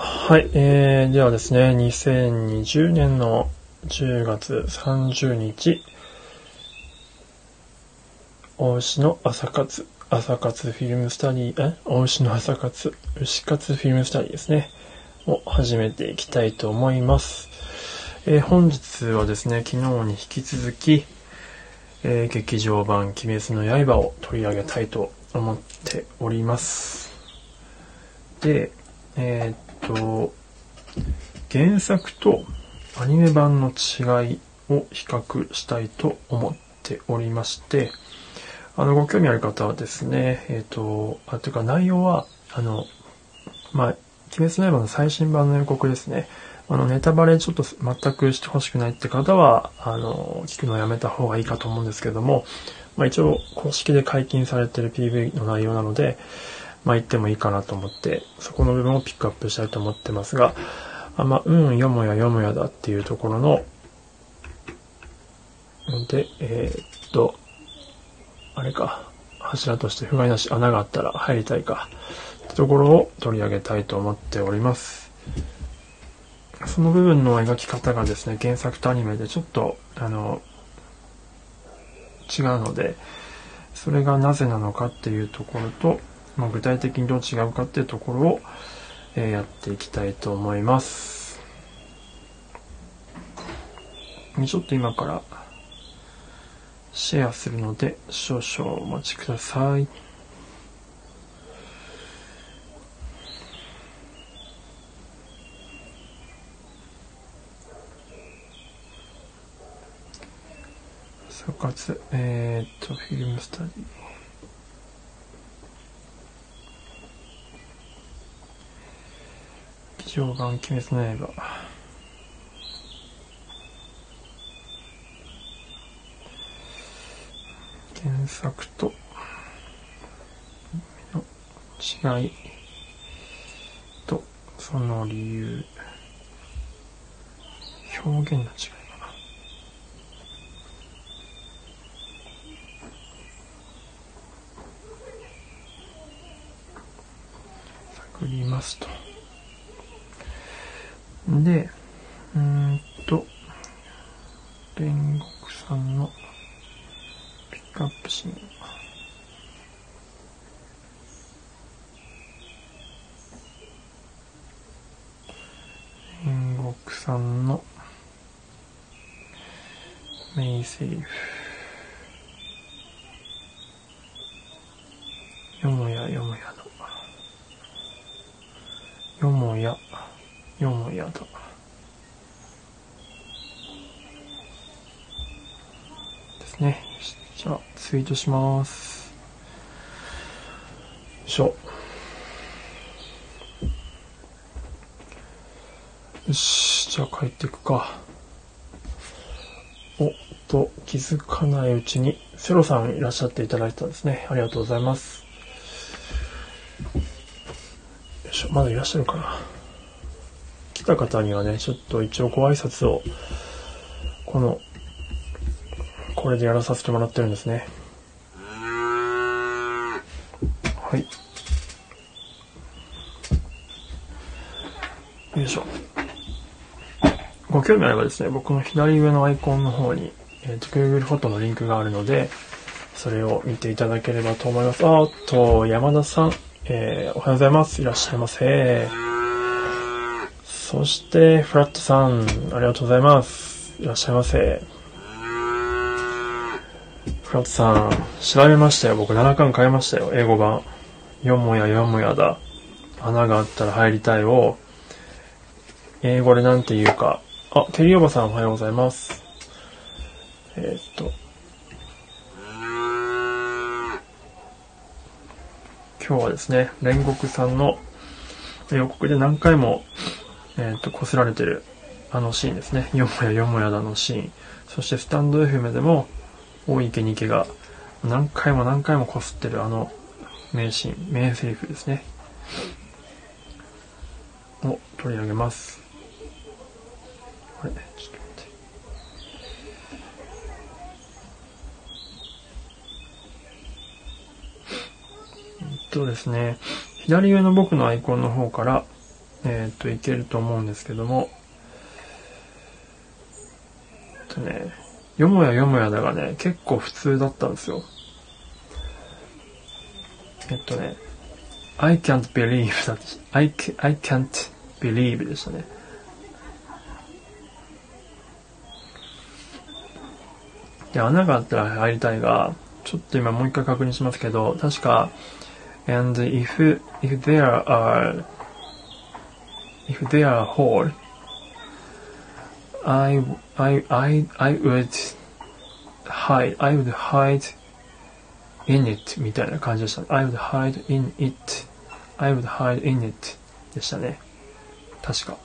はい、えー、ではですね、2020年の10月30日、大牛の朝活、朝活フィルムスタディ、え？大牛の朝活、牛活フィルムスタディですね、を始めていきたいと思います。えー、本日はですね、昨日に引き続き、えー、劇場版鬼滅の刃を取り上げたいと思っております。で、えー、と、原作とアニメ版の違いを比較したいと思っておりまして、あの、ご興味ある方はですね、えっ、と、あ、というか内容は、あの、まあ、鬼滅の刃の最新版の予告ですね。あの、ネタバレちょっと全くしてほしくないって方は、あの、聞くのをやめた方がいいかと思うんですけども、まあ一応公式で解禁されてる PV の内容なので、まあ言ってもいいかなと思って、そこの部分をピックアップしたいと思ってますが、あまあ、うん、よもやよもやだっていうところの、で、えー、っと、あれか、柱として不甲斐なし穴があったら入りたいか、ってところを取り上げたいと思っております。その部分の描き方がですね、原作とアニメでちょっと、あの、違うので、それがなぜなのかっていうところと、まあ、具体的にどう違うかっていうところを、えー、やっていきたいと思います。ちょっと今からシェアするので少々お待ちください。総括、えー、っと、フィルムスタディ。劇場版鬼滅の刃。原作との違いとその理由表現の違いかな探りますと。で、うんと、煉獄さんのピックアップシーン。煉獄さんのメイセリフ。よもやよもやの。よもや、よもやだ。ですね。じゃあ、ツイートします。よいしょ。よし、じゃあ帰っていくか。おっと、気づかないうちに、セロさんいらっしゃっていただいたんですね。ありがとうございますよい。しょ、まだいらっしゃるかな。た方にはね、ちょっと一応ご挨拶を、この、これでやらさせてもらってるんですね。はい。よいしょ。ご興味あればですね、僕の左上のアイコンの方に、えっ、ー、と、Google フォトのリンクがあるので、それを見ていただければと思います。あっと、山田さん、えー、おはようございます。いらっしゃいませ。そして、フラットさん、ありがとうございます。いらっしゃいませ。フラットさん、調べましたよ。僕7巻買いましたよ。英語版。よもやよもやだ。穴があったら入りたいを、英語でなんて言うか。あ、テリーおばさんおはようございます。えー、っと、今日はですね、煉獄さんの予告で何回も、えっ、ー、と、擦られてるあのシーンですね。よもやよもやだのシーン。そしてスタンド FM でも、大池に池が何回も何回も擦ってるあの名シーン、名セリフですね。を取り上げます。これ、ちょっと待って。えっとですね、左上の僕のアイコンの方から、えっ、と、いけると思うんですけども、えっとね、よもやよもやだがね、結構普通だったんですよ。えっとね、I can't believe だ I, I can't believe でしたね。で、穴があったら入りたいが、ちょっと今もう一回確認しますけど、確か、and if, if there are, if there are hole, I, I, I, I would hide, I would hide in it みたいな感じでした、I would hide in it, I would hide in it でしたね。確か。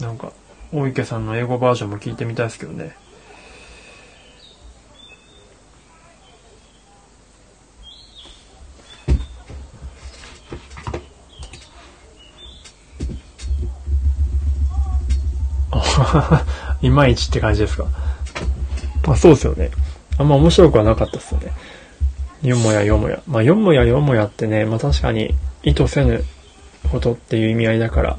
なんか、大池さんの英語バージョンも聞いてみたいですけどね。いまいちって感じですか？まあそうですよね。あんま面白くはなかったっすよね。よもやよもや。まあよもやよもやってね、まあ確かに意図せぬことっていう意味合いだから、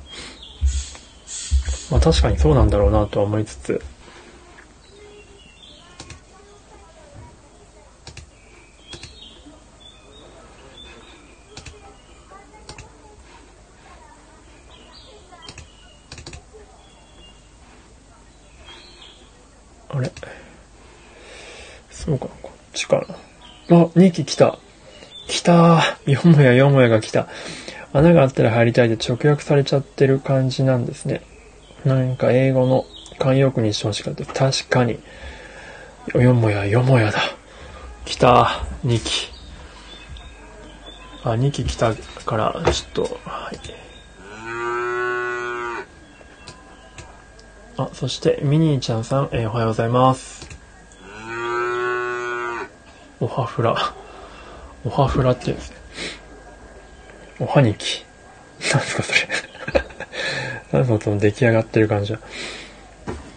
まあ確かにそうなんだろうなとは思いつつ、あれそうかな、こっちかな。あ、2機来た。来たよもやよもやが来た。穴があったら入りたいで直訳されちゃってる感じなんですね。なんか英語の慣用句にしてほしかった。確かに。よもやよもやだ。来た。2機。あ、2機来たから、ちょっと、はい。あ、そして、ミニーちゃんさん、えー、おはようございます。おはふら。おはふらって言うんですね。おはにき。なんすかそれ。なんすかその出来上がってる感じは。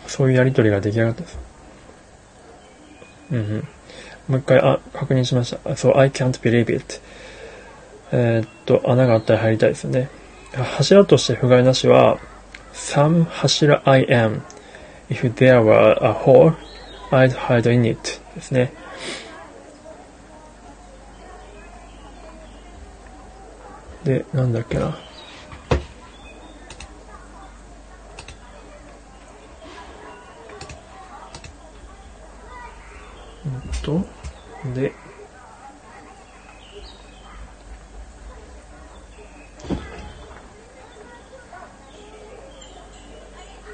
そういうやりとりが出来上がってます。うんうん。もう一回、あ、確認しました。そう、I can't believe it. えー、っと、穴があったら入りたいですよね。柱として不甲斐なしは、some 柱 I am. If there were a hole, I'd hide in it ですね。で、なんだっけな。うんと、で、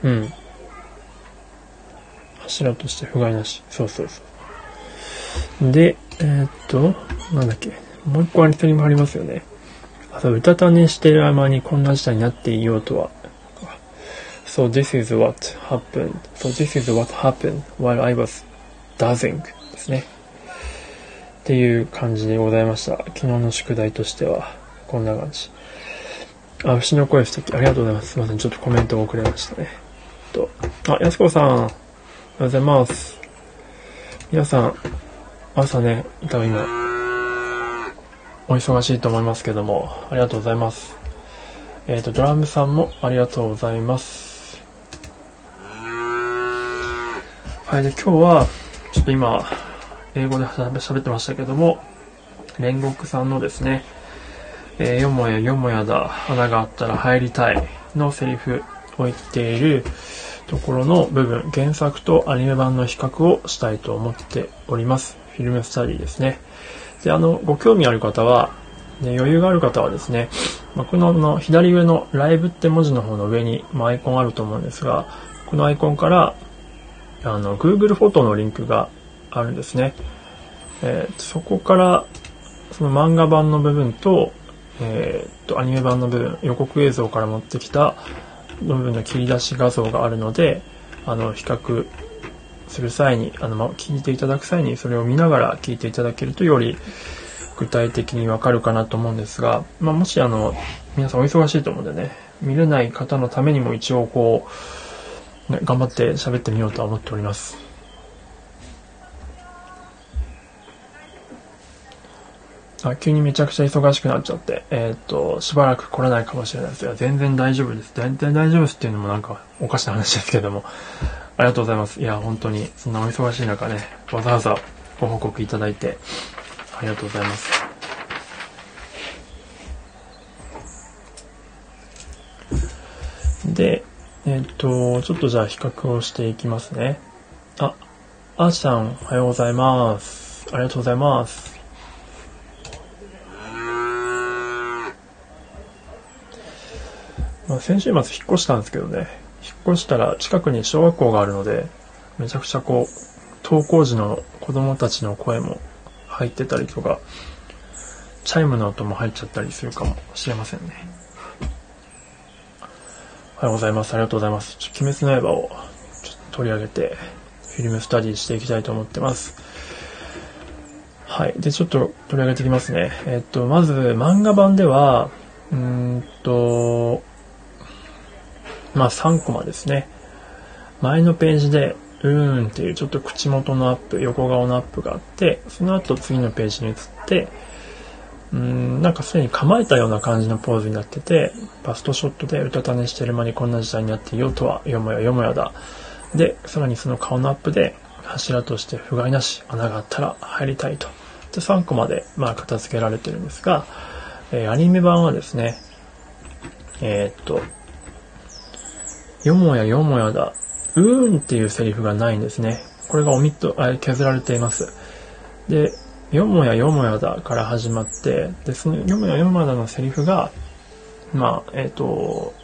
うん。柱として不甲斐なし。そうそうそう。で、えー、っと、なんだっけ。もう一個アニソニもありますよね。あと、うたた寝してる間にこんな事態になっていようとは。So this is what happened. So this is what happened while I was dozing ですね。っていう感じでございました。昨日の宿題としては、こんな感じ。あ、牛の声素敵。ありがとうございます。すいません。ちょっとコメントが遅れましたね。と、あ、やすこさん、おはようございます。皆さん、朝ね、多分今、お忙しいと思いますけども、ありがとうございます。えっ、ー、と、ドラムさんもありがとうございます。はい、で、今日は、ちょっと今、英語で喋ってましたけども、煉獄さんのですね、えー、よもやよもやだ、穴があったら入りたいのセリフを言っているところの部分、原作とアニメ版の比較をしたいと思っております。フィルムスタディですね。で、あの、ご興味ある方は、ね、余裕がある方はですね、まあ、このの左上のライブって文字の方の上に、まあ、アイコンあると思うんですが、このアイコンから、あの、Google フォトのリンクがあるんですね。えー、そこから、その漫画版の部分と、えー、っと、アニメ版の部分、予告映像から持ってきた部分の切り出し画像があるので、あの、比較する際に、あの、ま、聞いていただく際にそれを見ながら聞いていただけるとより具体的にわかるかなと思うんですが、まあ、もしあの、皆さんお忙しいと思うんでね、見れない方のためにも一応こう、ね、頑張って喋ってみようとは思っております。あ急にめちゃくちゃ忙しくなっちゃって、えー、っと、しばらく来れないかもしれないですが、全然大丈夫です。全然大丈夫ですっていうのもなんかおかしな話ですけども、ありがとうございます。いや、本当に、そんなお忙しい中ね、わざわざご報告いただいて、ありがとうございます。で、えっ、と、ちょっとじゃあ比較をしていきますね。あ、あーちゃん、おはようございます。ありがとうございます。まあ、先週末引っ越したんですけどね、越したら近くに小学校があるので、めちゃくちゃこう、登校時の子供たちの声も入ってたりとか、チャイムの音も入っちゃったりするかもしれませんね。おはようございます。ありがとうございます。ちょ鬼滅の刃をちょっと取り上げて、フィルムスタディしていきたいと思ってます。はい。で、ちょっと取り上げていきますね。えっと、まず、漫画版では、うんと、まあ3コマですね。前のページで、うーんっていうちょっと口元のアップ、横顔のアップがあって、その後次のページに移って、うん、なんかすでに構えたような感じのポーズになってて、バストショットでうたた寝してる間にこんな時代になっていようとは、よもやよもやだ。で、さらにその顔のアップで、柱として不甲斐なし、穴があったら入りたいと。で、3個まで、まあ、片付けられてるんですが、えー、アニメ版はですね、えー、っと、よもやよもやだ。うーんっていうセリフがないんですね。これがオミット、あ削られています。で、よもやよもやだから始まって、で、そのよもやよもやだのセリフが、まあ、えっ、ー、と、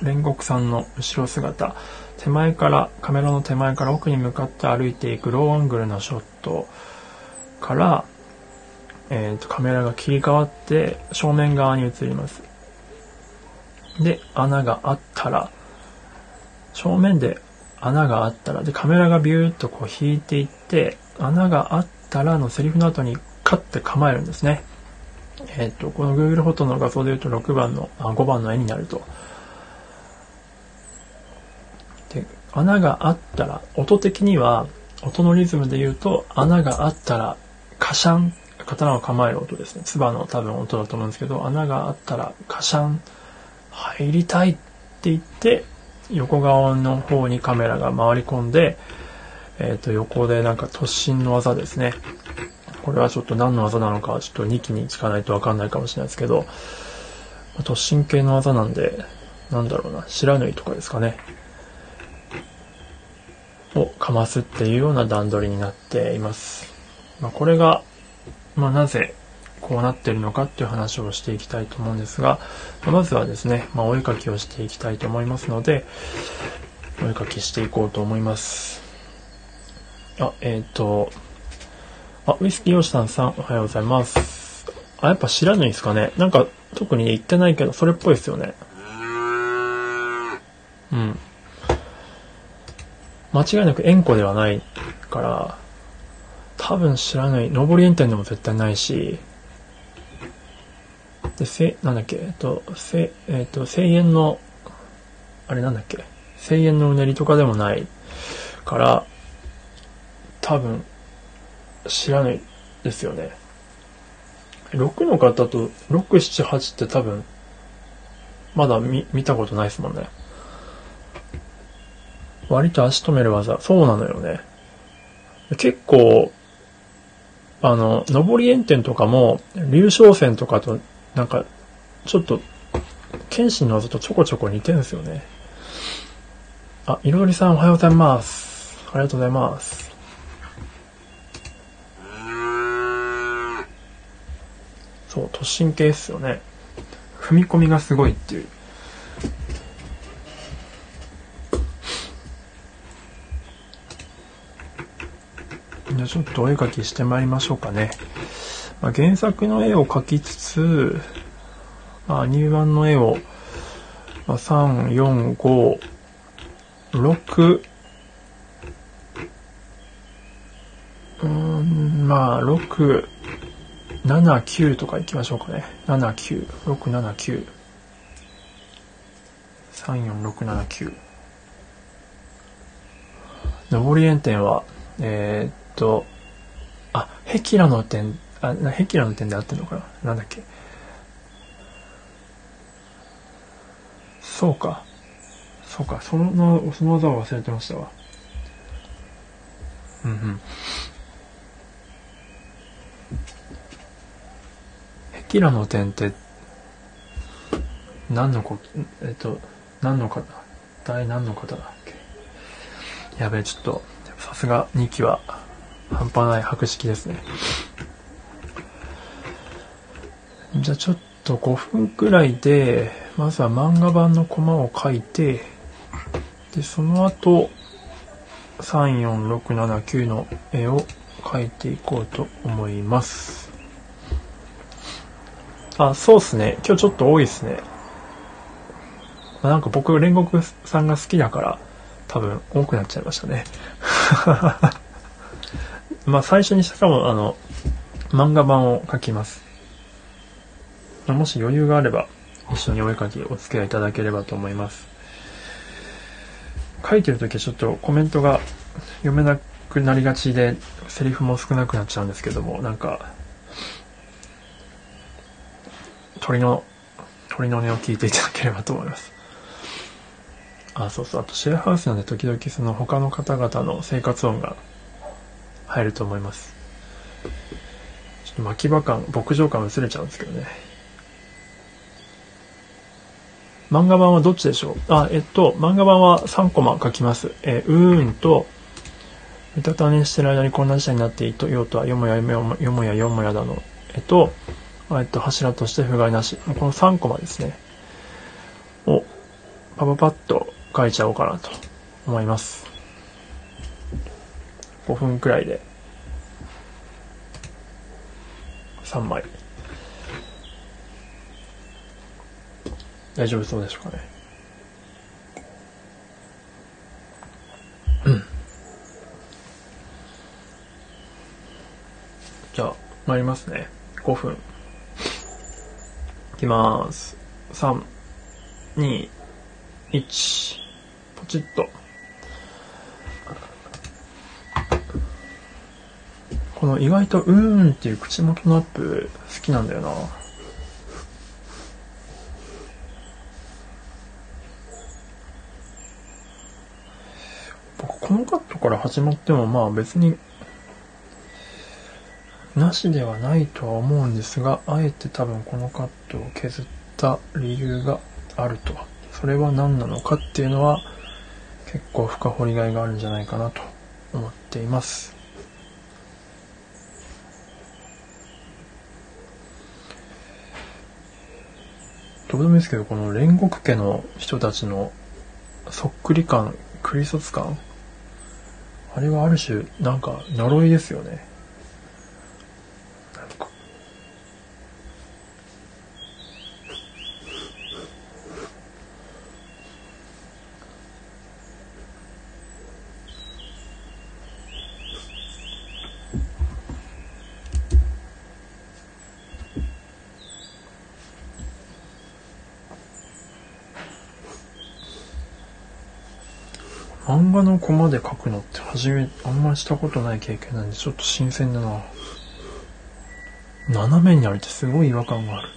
煉獄さんの後ろ姿、手前から、カメラの手前から奥に向かって歩いていくローアングルのショットから、えっ、ー、と、カメラが切り替わって正面側に移ります。で、穴があったら、正面で穴があったら、で、カメラがビューッとこう引いていって、穴があったらのセリフの後にカッて構えるんですね。えっ、ー、と、この Google フォトの画像で言うと6番の、あ5番の絵になると。で、穴があったら、音的には、音のリズムで言うと、穴があったら、カシャン、刀を構える音ですね。唾の多分音だと思うんですけど、穴があったら、カシャン、入りたいって言って、横側の方にカメラが回り込んで、えっ、ー、と、横でなんか突進の技ですね。これはちょっと何の技なのか、ちょっと2期に聞かないとわかんないかもしれないですけど、突進系の技なんで、なんだろうな、白縫いとかですかね。をかますっていうような段取りになっています。まあ、これが、まあ、なぜこうなってるのかっていう話をしていきたいと思うんですが、まずはですね、まあ、お絵かきをしていきたいと思いますので、お絵かきしていこうと思います。あ、えっ、ー、と、あ、ウイスキーヨシタンさん、おはようございます。あ、やっぱ知らないですかねなんか、特に言ってないけど、それっぽいですよね。うん。間違いなく円弧ではないから、多分知らない。上り炎天でも絶対ないし、で、せ、なんだっけ、えっと、せ、えっと、声援の、あれなんだっけ、声援のうねりとかでもないから、多分、知らないですよね。6の方と、6、7、8って多分、まだ見、見たことないですもんね。割と足止める技。そうなのよね。結構、あの、上り炎天とかも、流昇線とかとなんか、ちょっと、剣心の技とちょこちょこ似てるんですよね。あ、いろりさんおはようございます。ありがとうございます。そう、突進系っすよね。踏み込みがすごいっていう。じゃあちょっとお絵描きしてまいりましょうかね。まあ、原作の絵を描きつつ、まあ、入版の絵を、まあ、3、4、5、6、うん、まあ、6、7、9とか行きましょうかね。7、9、6、7、9。3、4、6、7、9。上り炎天は、えー、っと、あ、壁ラの点あ、な壁ラの点で合ってんのかな？なんだっけ？そうか。そうか、その、その技を忘れてましたわ。うんうん。壁ラの点って、何のこ、えっと、何の方？第何の方だっけ？やべえ、ちょっと、さすが2期は半端ない博識ですね。じゃあちょっと5分くらいで、まずは漫画版のコマを書いて、で、その後、3、4、6、7、9の絵を描いていこうと思います。あ、そうっすね。今日ちょっと多いっすね。なんか僕、煉獄さんが好きだから、多分多くなっちゃいましたね。まあ最初にしかもあの、漫画版を書きます。もし余裕があれば、一緒にお絵かきお付き合いいただければと思います。書いてるときはちょっとコメントが読めなくなりがちで、セリフも少なくなっちゃうんですけども、なんか、鳥の、鳥の音を聞いていただければと思います。あ、そうそう。あとシェアハウスなんで時々その他の方々の生活音が入ると思います。ちょっと巻き場感、牧場感薄れちゃうんですけどね。漫画版はどっちでしょう？あ、えっと、漫画版は3コマ書きます。えー、うーんと、うたた寝してる間にこんな事態になっていようとは、よもやよもやよもやよもやだの。えっと、えっと、柱として不甲斐なし。この3コマですね。を、パパパッと書いちゃおうかなと思います。5分くらいで、3枚。大丈夫そうでしょうかね。うん。じゃあ、参りますね。5分。いきまーす。3、2、1、ポチッと。この意外とうーんっていう口元のアップ好きなんだよな。このカットから始まってもまあ別になしではないとは思うんですが、あえて多分このカットを削った理由があると。それは何なのかっていうのは結構深掘りがいがあるんじゃないかなと思っています。どうでもいいですけど、この煉獄家の人たちのそっくり感、クリソツ感あれはある種、なんか呪いですよね。漫画のコマで描くのって初め、あんまりしたことない経験なんで、ちょっと新鮮だな。斜めにあるってすごい違和感がある。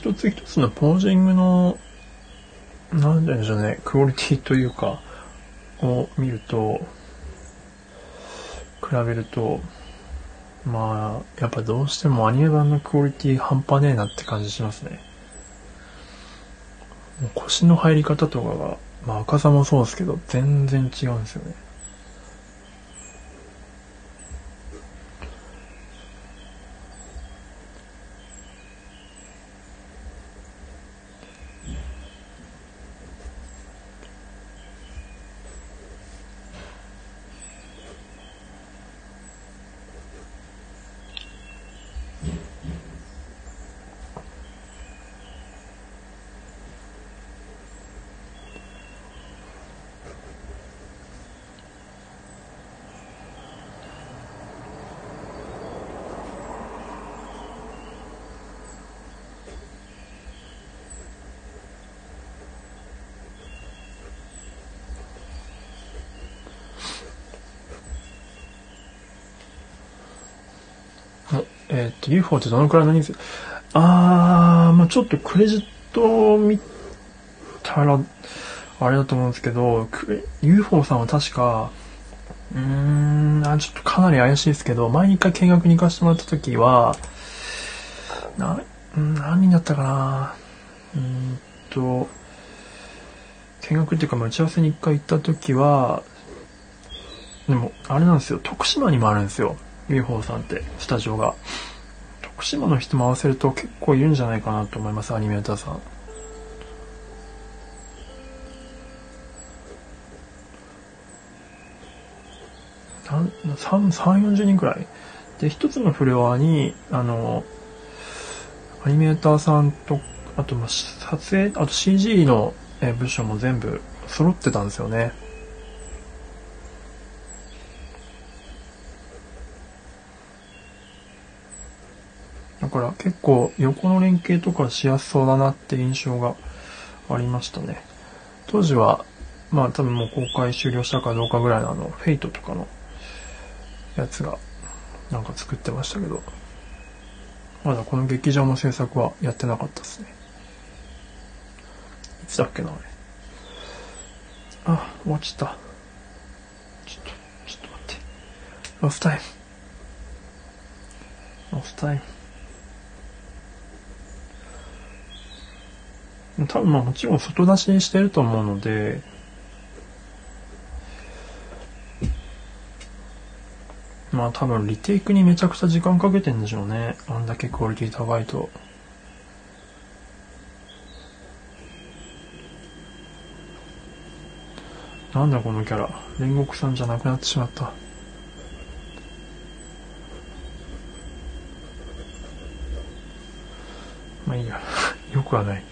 一つ一つのポージングのなんででしょうね、クオリティというか、を見ると、比べると、まあ、やっぱどうしてもアニメ版のクオリティ半端ねえなって感じしますね。腰の入り方とかが、まあ赤さもそうですけど、全然違うんですよね。えー、っと、UFO ってどのくらいの人数？あー、まあちょっとクレジットを見たら、あれだと思うんですけど、UFO さんは確か、うーん、あちょっとかなり怪しいですけど、前に一回見学に行かせてもらった時は、な、何人だったかな？うんと、見学っていうか、打ち合わせに一回行った時は、でも、あれなんですよ、徳島にもあるんですよ。UFO さんって、スタジオが。徳島の人も合わせると結構いるんじゃないかなと思います、アニメーターさん。3、3、40人くらい。で、一つのフロアに、あの、アニメーターさんと、あと、撮影、あと CG の部署も全部揃ってたんですよね。から結構横の連携とかしやすそうだなって印象がありましたね。当時は、まあ多分もう公開終了したかどうかぐらいのあの、フェイトとかのやつがなんか作ってましたけど、まだこの劇場の制作はやってなかったですね。いつだっけな、あれ。あ、落ちた。ちょっと、ちょっと待って。ロスタイム。ロスタイム。多分まあもちろん外出しにしてると思うので、まあ多分リテイクにめちゃくちゃ時間かけてんでしょうね。あんだけクオリティ高いと。なんだこのキャラ。煉獄さんじゃなくなってしまった。まあいいや。よくはない。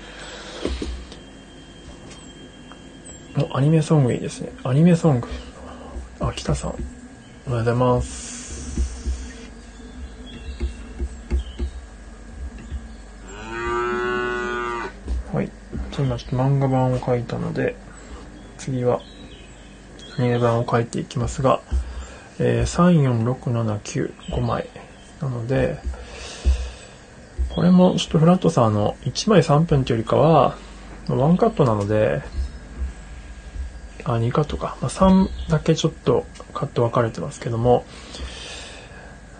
お、アニメソングいいですね。アニメソング。あ、北さん。おはようございます。はい。じゃ今ちょっと漫画版を書いたので、次はアニメ版を書いていきますが、えー、3、4、6、7、9、5枚。なので、これもちょっとフラットさんの1枚3分というよりかは、ワンカットなので、あ、2カットか。まあ、3だけちょっとカット分かれてますけども、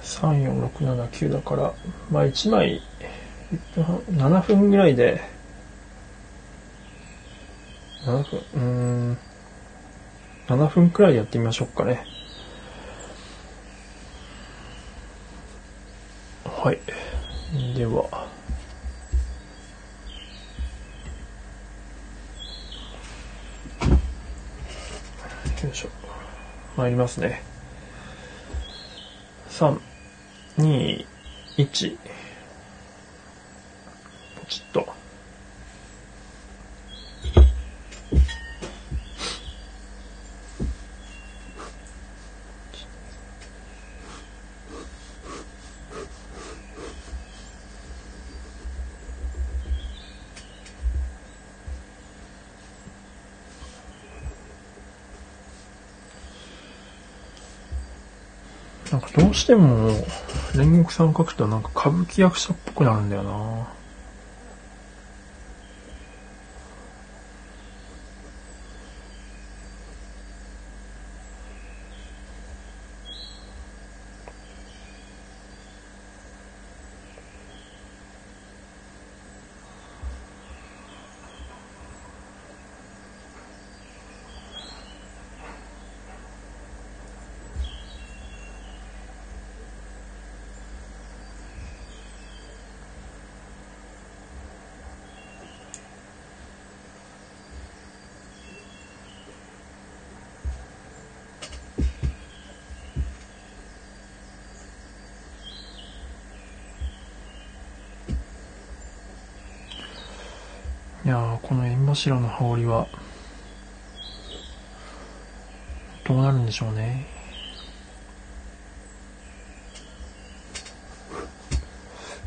3、4、6、7、9だから、まあ1枚、7分ぐらいで、7分、うん、7分くらいやってみましょうかね。はい。では、よいしょ。参りますね。3、2、1。ポチッと。しても、煉獄さん描くとなんか歌舞伎役者っぽくなるんだよな。この縁柱の羽織は、どうなるんでしょうね。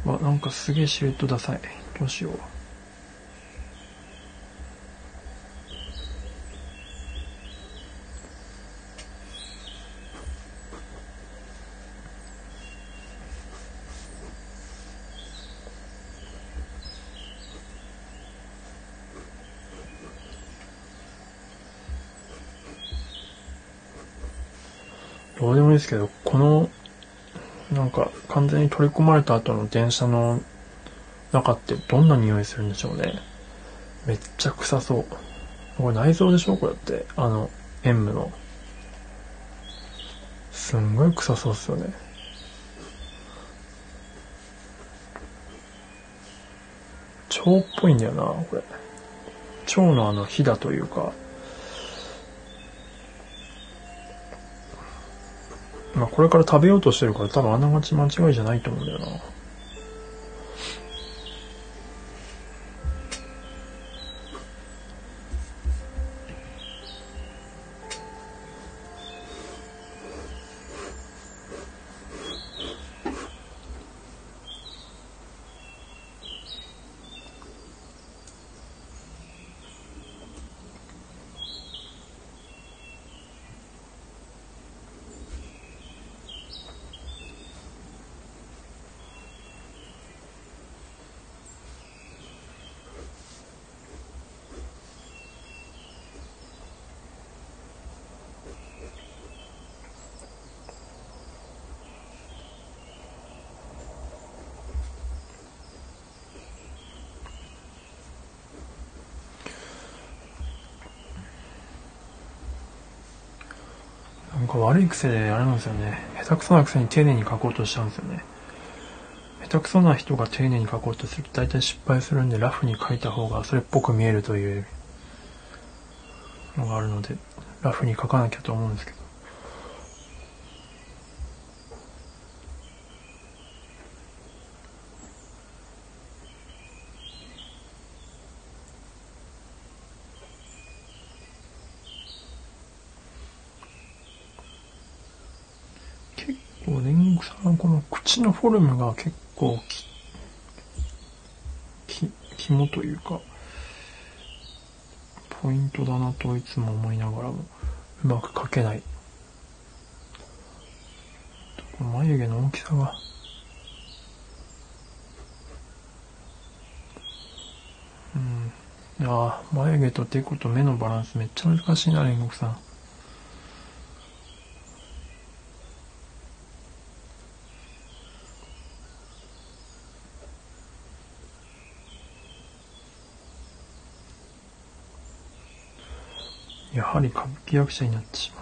わ、なんかすげえシルエットダサい。どうしよう。どうでもいいですけど、この、なんか完全に取り込まれた後の電車の中ってどんな匂いするんでしょうね。めっちゃ臭そう。これ内臓でしょ？これって。あの、塩無の。すんごい臭そうっすよね。腸っぽいんだよな、これ。腸のあの、火だというか、まあこれから食べようとしてるから多分あながち間違いじゃないと思うんだよな。悪い癖であれなんですよね。下手くそなくせに丁寧に書こうとしちゃうんですよね。下手くそな人が丁寧に書こうとすると大体失敗するんでラフに書いた方がそれっぽく見えるというのがあるので、ラフに書かなきゃと思うんですけど。結構煉獄さんこのフォルムが結構き、き、肝というか、ポイントだなといつも思いながらも、うまく描けない。この眉毛の大きさが、うん。ああ、眉毛とデコと目のバランスめっちゃ難しいな、煉獄さん。やはり歌舞伎役者になってしまう。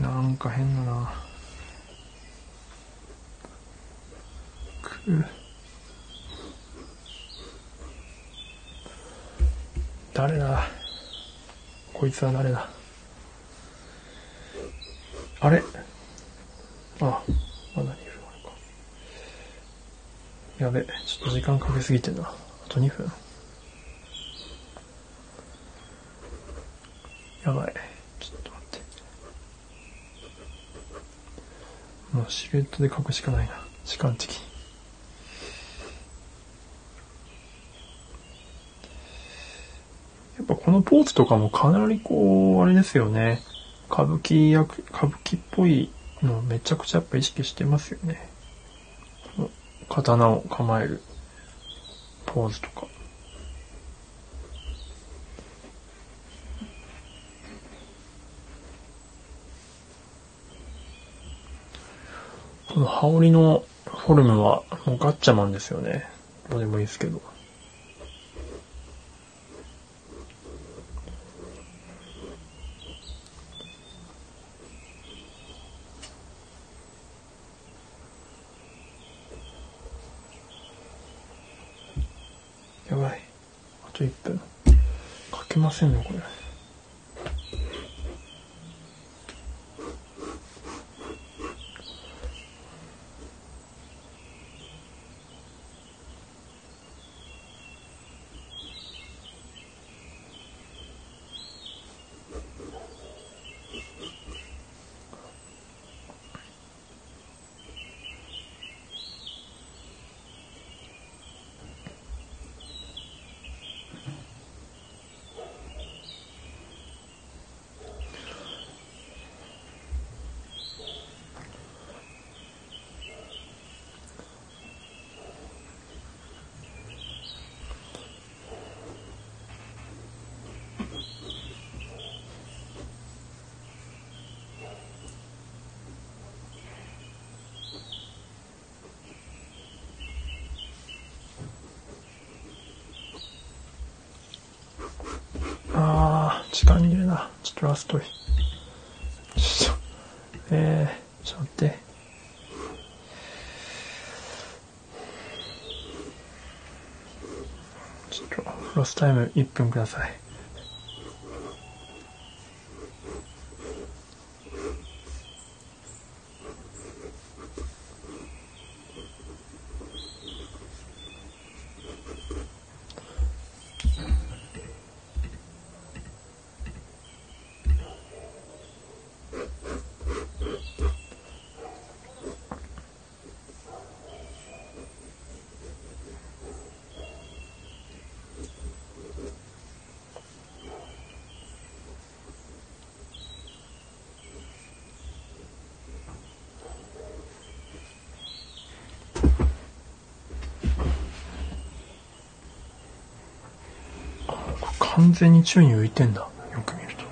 なんか変だな。く。誰だ。こいつは誰だ。あれ。あ、まだ2分あるか。やべ、ちょっと時間かけすぎてんな。あと2分。やばい。ちょっと待って。もうシルエットで書くしかないな。時間的に。やっぱこのポーズとかもかなりこう、あれですよね。歌舞伎役、歌舞伎っぽいのめちゃくちゃやっぱ意識してますよね。刀を構えるポーズとか。この羽織のフォルムはもうガッチャマンですよね。どうでもいいですけど。やばい。あと1分。書けませんね、これ。時間切れな。ちょっとラスト。ちょっと、えー、ちょっと待って。ちょっと、ロスタイム1分ください。完全に宙に浮いてんだ。よく見ると。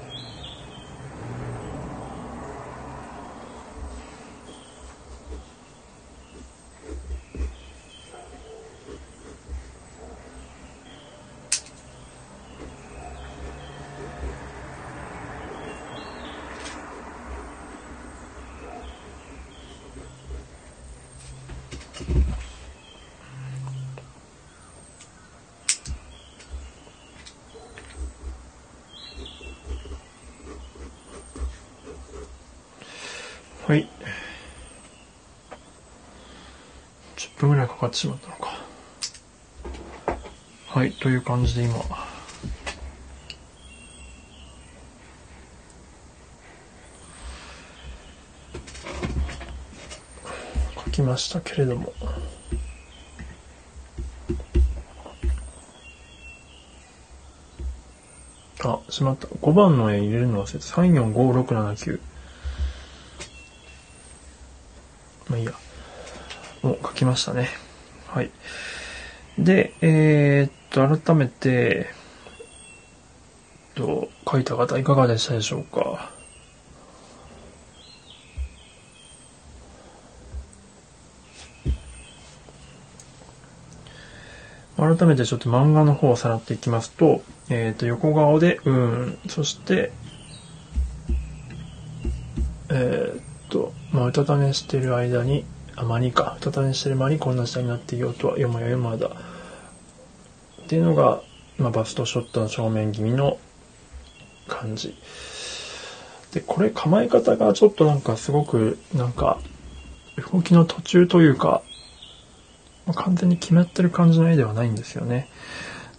はい。10分ぐらいかかってしまったのか。はい、という感じで今、書きましたけれども。あ、しまった。5番の絵入れるの忘れて、345679。まあいいや。もう書きましたね。はい。で、えー、っと、改めて、と、書いた方いかがでしたでしょうか？改めてちょっと漫画の方をさらっていきますと、えっ、と、横顔で、うん、そして、えーっと、まあ、うたた寝してる間に、あ、間にか、たた寝してる間にこんな時代になっていようとは、よもやよまだ。っていうのが、まあ、バストショットの正面気味の感じ。で、これ構え方がちょっとなんかすごく、なんか、動きの途中というか、まあ完全に決まってる感じの絵ではないんですよね。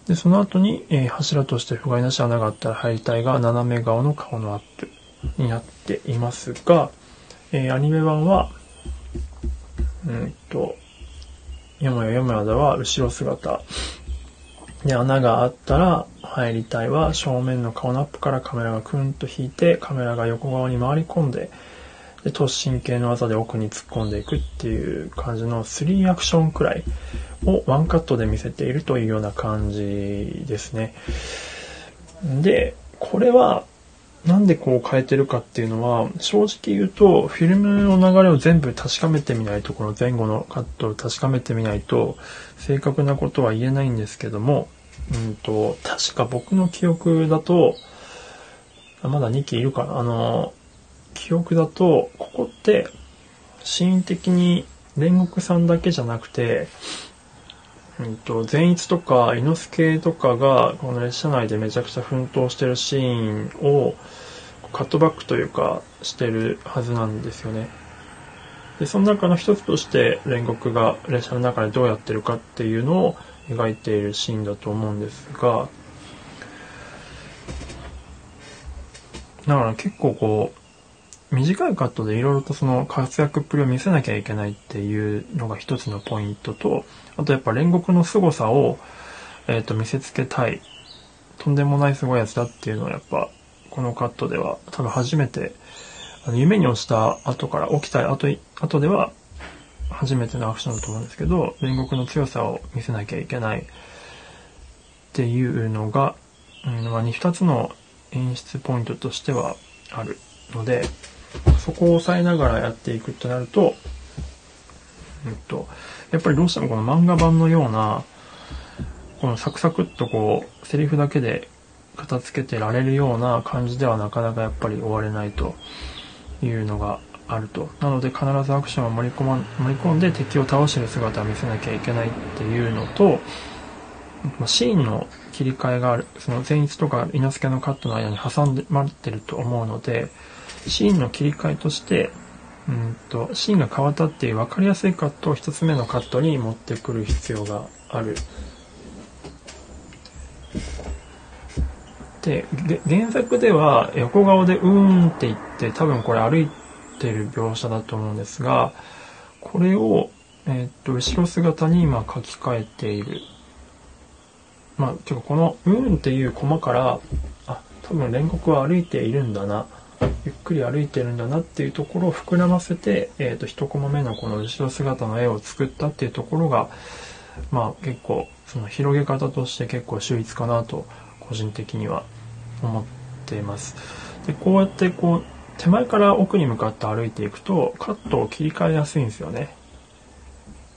で、その後に、えー柱として不甲斐なし穴があったら入りたいが斜め顔の顔のアップになっていますが、えーアニメ版は、うんと、よもやよもやだは後ろ姿。で、穴があったら入りたいは正面の顔のアップからカメラがクンと引いて、カメラが横側に回り込んで、で、突進系の技で奥に突っ込んでいくっていう感じの3アクションくらいをワンカットで見せているというような感じですね。で、これは、なんでこう変えてるかっていうのは、正直言うと、フィルムの流れを全部確かめてみないと、この前後のカットを確かめてみないと、正確なことは言えないんですけども、うんと、確か僕の記憶だと、あまだ2期いるかな。あの、記憶だと、ここって、シーン的に煉獄さんだけじゃなくて、うんと、善逸とか、伊之助とかが、この列車内でめちゃくちゃ奮闘してるシーンを、カットバックというか、してるはずなんですよね。で、その中の一つとして、煉獄が列車の中でどうやってるかっていうのを描いているシーンだと思うんですが、だから結構こう、短いカットでいろいろとその活躍っぷりを見せなきゃいけないっていうのが一つのポイントと、あとやっぱ煉獄の凄さを、えっ、と見せつけたい。とんでもないすごいやつだっていうのをやっぱ、このカットでは多分初めて、あの夢に落ちた後から起きた後、後では初めてのアクションだと思うんですけど、煉獄の強さを見せなきゃいけないっていうのが、うんまあ、2つの演出ポイントとしてはあるので、そこを抑えながらやっていくとなると、うんと、やっぱりどうしてもこの漫画版のような、このサクサクっとこう、セリフだけで片付けてられるような感じではなかなかやっぱり終われないというのがあると。なので必ずアクションを盛り込,、ま、盛り込んで敵を倒してる姿を見せなきゃいけないっていうのと、シーンの切り替えがある、その前日とか稲助のカットの間に挟んでまってると思うので、シーンの切り替えとして、うんと、シーンが変わったっていう分かりやすいカットを一つ目のカットに持ってくる必要がある。で、原作では横顔でうーんって言って多分これ歩いてる描写だと思うんですが、これを、えー、っと、後ろ姿に今書き換えている。まあ、てかこのうーんっていうコマから、あ、多分煉獄は歩いているんだな。ゆっくり歩いてるんだなっていうところを膨らませて、え、ー、と、一コマ目のこの後ろ姿の絵を作ったっていうところが、まあ結構、その広げ方として結構秀逸かなと、個人的には思っています。で、こうやってこう、手前から奥に向かって歩いていくと、カットを切り替えやすいんですよね。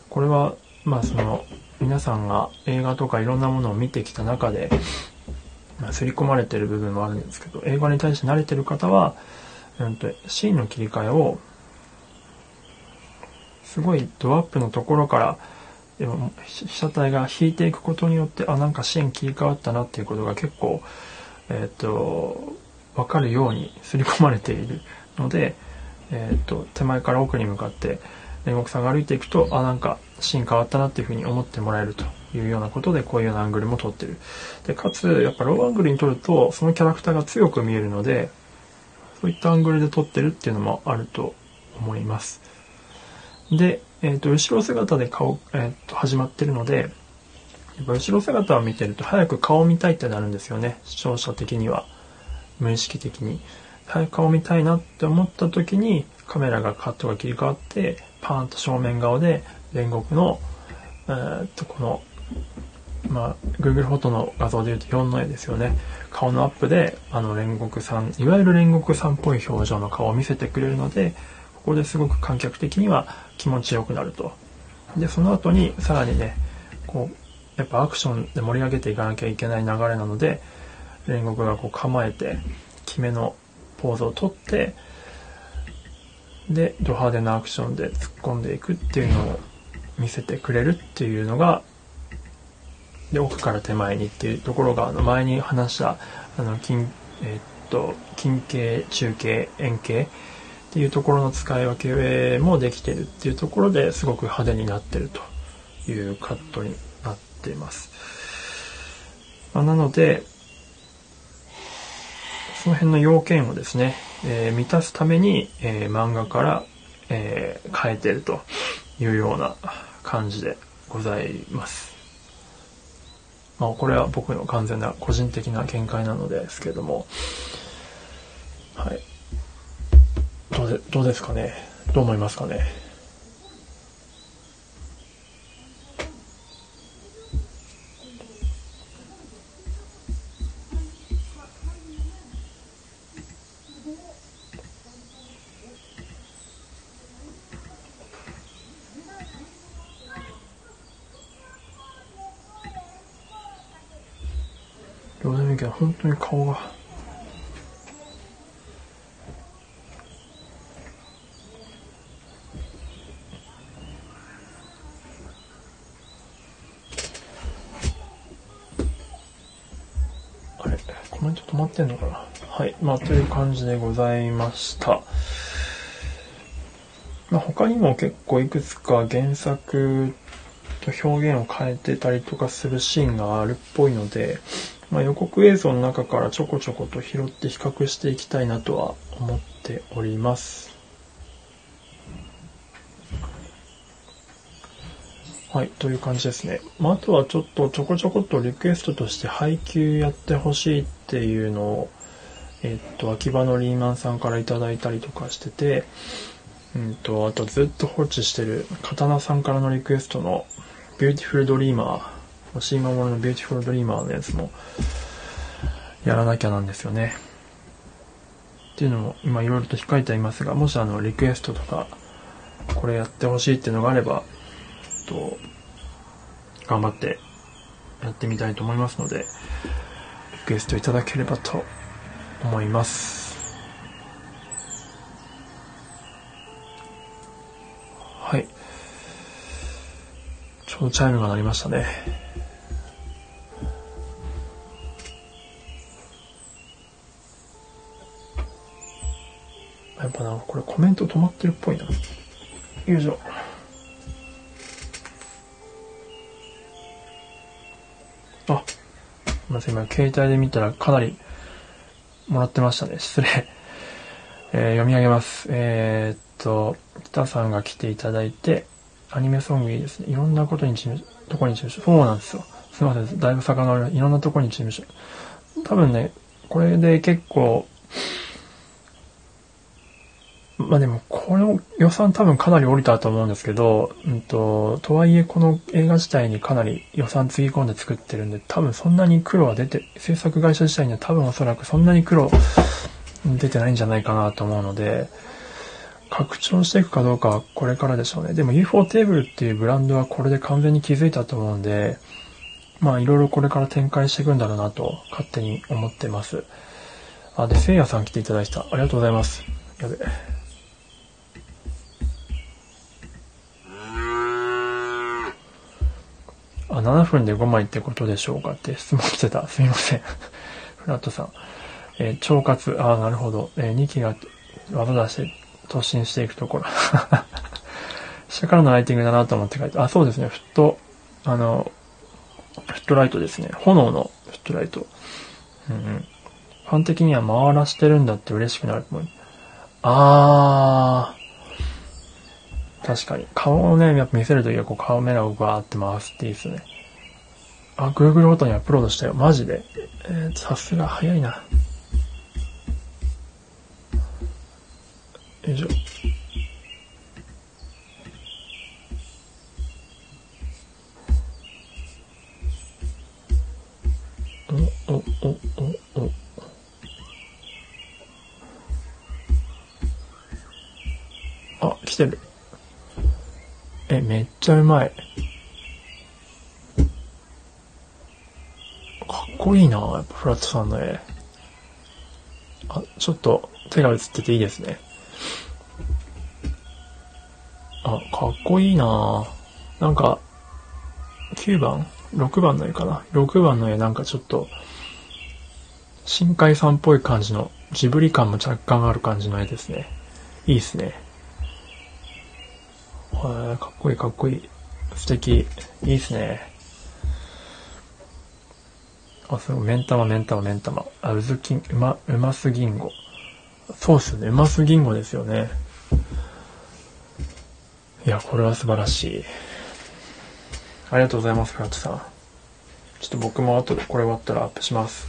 これは、まあその、皆さんが映画とかいろんなものを見てきた中で、刷り込まれてる部分もあるんですけど、英語に対して慣れてる方は、うんと、シーンの切り替えを、すごいドアップのところから、被写体が引いていくことによって、あ、なんかシーン切り替わったなっていうことが結構、えっ、ー、と、わかるように刷り込まれているので、えっ、ー、と、手前から奥に向かって、煉獄さんが歩いていくと、あ、なんかシーン変わったなっていうふうに思ってもらえると。いうようなことで、こういうようなアングルも撮ってる。で、かつ、やっぱローアングルに撮ると、そのキャラクターが強く見えるので、そういったアングルで撮ってるっていうのもあると思います。で、えっ、ー、と、後ろ姿で顔、えっ、ー、と、始まってるので、やっぱ後ろ姿を見てると早く顔見たいってなるんですよね。視聴者的には。無意識的に。早く顔見たいなって思った時に、カメラがカットが切り替わって、パーンと正面顔で、煉獄の、えー、っと、この、まあ、Google フォトの画像で言うと4の絵ですよね。顔のアップで、あの、煉獄さん、いわゆる煉獄さんっぽい表情の顔を見せてくれるので、ここですごく観客的には気持ちよくなると。で、その後にさらにね、こう、やっぱアクションで盛り上げていかなきゃいけない流れなので、煉獄がこう構えて、決めのポーズをとって、で、ド派手なアクションで突っ込んでいくっていうのを見せてくれるっていうのが、で、奥から手前にっていうところが、あの、前に話した、あの、近、えー、っと、近景、中景、円形っていうところの使い分けもできてるっていうところですごく派手になってるというカットになっています。まあ、なので、その辺の要件をですね、えー、満たすために、えー、漫画から、えー、変えてるというような感じでございます。まあ、これは僕の完全な個人的な見解なのですけれども、はい。どうで、どうですかね？どう思いますかねどうでもいいけど、本当に顔が。あれコメント止まってんのかなはい。まあ、という感じでございました。まあ、他にも結構いくつか原作と表現を変えてたりとかするシーンがあるっぽいので、まあ、予告映像の中からちょこちょこと拾って比較していきたいなとは思っております。はい、という感じですね。まあ、あとはちょっとちょこちょことリクエストとして配給やってほしいっていうのを、えっと、秋葉のリーマンさんからいただいたりとかしてて、うんと、あとずっと放置してる、刀さんからのリクエストの、ビューティフルドリーマー、シーマモのビューティフルドリーマーのやつもやらなきゃなんですよね。っていうのも今いろいろと控えていますが、もしあのリクエストとかこれやってほしいっていうのがあれば、と頑張ってやってみたいと思いますので、リクエストいただければと思います。はい。ちょうどチャイムが鳴りましたね。やっぱなんかこれコメント止まってるっぽいな。よいしょ。あ、すみません、今携帯で見たらかなりもらってましたね。失礼。えー、読み上げます。えー、っと、北さんが来ていただいて、アニメソングいいですね。いろんなことにチーム、とこにチームそうなんですよ。すいません。だいぶ遡る。いろんなとこに事務所多分ね、これで結構、まあでも、この予算多分かなり降りたと思うんですけど、うんと、とはいえこの映画自体にかなり予算つぎ込んで作ってるんで、多分そんなに苦労は出て、制作会社自体には多分おそらくそんなに苦労出てないんじゃないかなと思うので、拡張していくかどうかはこれからでしょうね。でも UFO テーブルっていうブランドはこれで完全に気づいたと思うんで、まあいろいろこれから展開していくんだろうなと勝手に思ってます。あ、で、せいやさん来ていただいた。ありがとうございます。やべ。あ、7分で5枚ってことでしょうかって質問してた。すみません。フラットさん。えー、腸活。あ、なるほど。えー、2期が技出して突進していくところ。下からのライティングだなと思って書いて、あ、そうですね。フット、あの、フットライトですね。炎のフットライト。うんうん。ファン的には回らしてるんだって嬉しくなると思う。あー。確かに。顔をね、やっぱ見せるときはこうカメラをバーって回すっていいですね。あ、ぐるぐるごとにアップロードしたよ。マジで。えー、さすが早いな。よいしょ。お、お、お、お、お。あ、来てる。え、めっちゃうまい。かっこいいなやっぱフラットさんの絵。あ、ちょっと手が映ってていいですね。あ、かっこいいななんか、9番 ?6 番の絵かな ?6 番の絵なんかちょっと、深海さんっぽい感じの、ジブリ感も若干ある感じの絵ですね。いいっすね。かっこいいかっこいい。素敵。いいっすね。あ、すごい。目ん玉、目ん玉、目ん玉。あ、うずきん、うま、うますぎんご。そうっすよね。うますぎんごですよね。いや、これは素晴らしい。ありがとうございます、フラットさん。ちょっと僕も後でこれ終わったらアップします。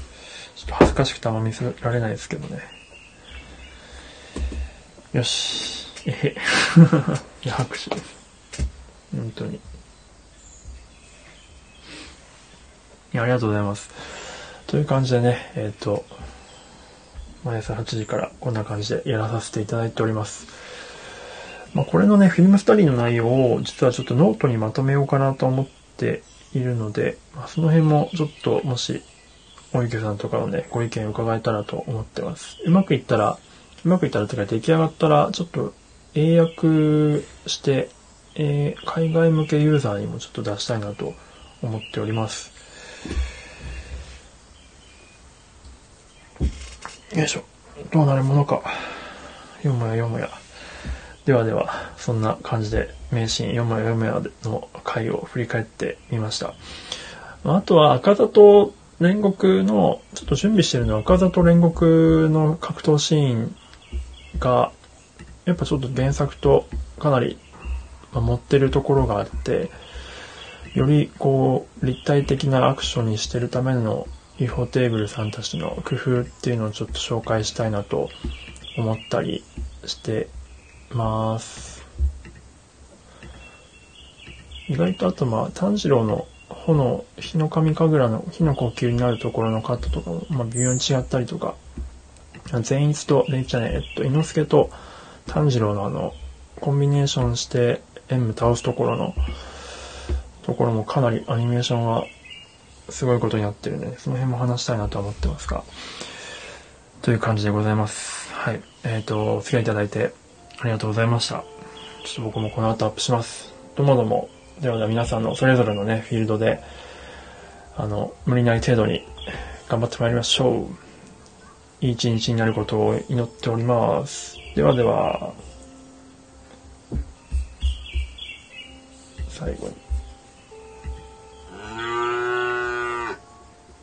ちょっと恥ずかしくてあんま見せられないですけどね。よし。えへ。拍手です。本当に。いや、ありがとうございます。という感じでね、えっ、ー、と、毎朝8時からこんな感じでやらさせていただいております。まあ、これのね、フィルムスタディの内容を実はちょっとノートにまとめようかなと思っているので、まあ、その辺もちょっともし、おゆけさんとかのね、ご意見伺えたらと思ってます。うまくいったら、うまくいったらとか出来上がったら、ちょっと英訳して、えー、海外向けユーザーにもちょっと出したいなと思っております。よいしょ。どうなるものか。よもやよもや。ではでは、そんな感じで、名シーンよもやよもやの回を振り返ってみました。あとは赤座と煉獄の、ちょっと準備してるのは赤座と煉獄の格闘シーンが、やっぱちょっと原作とかなり、ま、持ってるところがあって、よりこう立体的なアクションにしてるための UFO テーブルさんたちの工夫っていうのをちょっと紹介したいなと思ったりしてます。意外とあとまあ炭治郎の炎、火の神神楽の火の呼吸になるところのカットとかも、まあ、微妙に違ったりとか、善逸と、ね、じゃねえっと、猪之助と炭治郎のあの、コンビネーションして演武倒すところの、ところもかなりアニメーションはすごいことになってるんで、その辺も話したいなと思ってますが、という感じでございます。はい。えっ、と、お付き合いいただいてありがとうございました。ちょっと僕もこの後アップします。どうもどうも。ではでは皆さんのそれぞれのね、フィールドで、あの、無理ない程度に頑張ってまいりましょう。いい一日になることを祈っております。ではでは、最後に。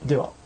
では。